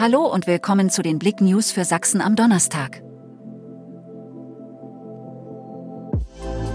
Hallo und willkommen zu den Blick News für Sachsen am Donnerstag.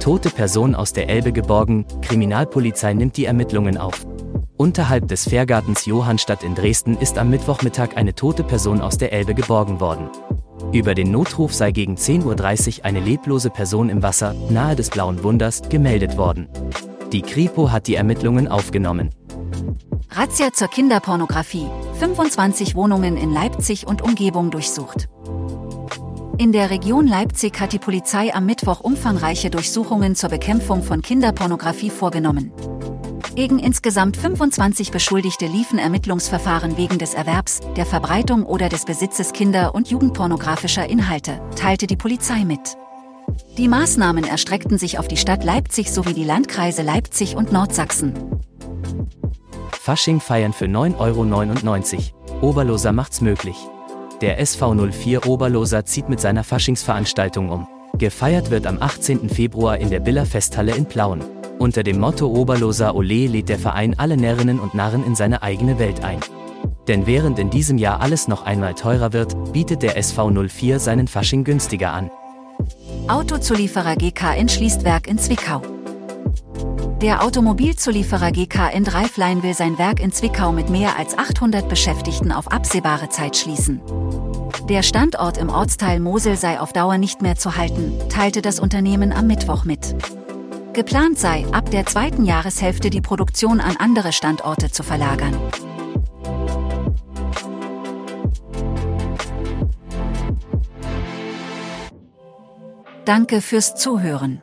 Tote Person aus der Elbe geborgen, Kriminalpolizei nimmt die Ermittlungen auf. Unterhalb des Fährgartens Johannstadt in Dresden ist am Mittwochmittag eine tote Person aus der Elbe geborgen worden. Über den Notruf sei gegen 10.30 Uhr eine leblose Person im Wasser, nahe des Blauen Wunders, gemeldet worden. Die Kripo hat die Ermittlungen aufgenommen. Razzia zur Kinderpornografie. 25 Wohnungen in Leipzig und Umgebung durchsucht. In der Region Leipzig hat die Polizei am Mittwoch umfangreiche Durchsuchungen zur Bekämpfung von Kinderpornografie vorgenommen. Gegen insgesamt 25 Beschuldigte liefen Ermittlungsverfahren wegen des Erwerbs, der Verbreitung oder des Besitzes kinder- und jugendpornografischer Inhalte, teilte die Polizei mit. Die Maßnahmen erstreckten sich auf die Stadt Leipzig sowie die Landkreise Leipzig und Nordsachsen. Fasching feiern für 9,99 Euro. Oberloser macht's möglich. Der SV04 Oberloser zieht mit seiner Faschingsveranstaltung um. Gefeiert wird am 18. Februar in der Biller Festhalle in Plauen. Unter dem Motto Oberloser Ole lädt der Verein alle Närrinnen und Narren in seine eigene Welt ein. Denn während in diesem Jahr alles noch einmal teurer wird, bietet der SV04 seinen Fasching günstiger an. Autozulieferer GKN schließt Werk in Zwickau. Der Automobilzulieferer GKN Driveline will sein Werk in Zwickau mit mehr als 800 Beschäftigten auf absehbare Zeit schließen. Der Standort im Ortsteil Mosel sei auf Dauer nicht mehr zu halten, teilte das Unternehmen am Mittwoch mit. Geplant sei, ab der zweiten Jahreshälfte die Produktion an andere Standorte zu verlagern. Danke fürs Zuhören.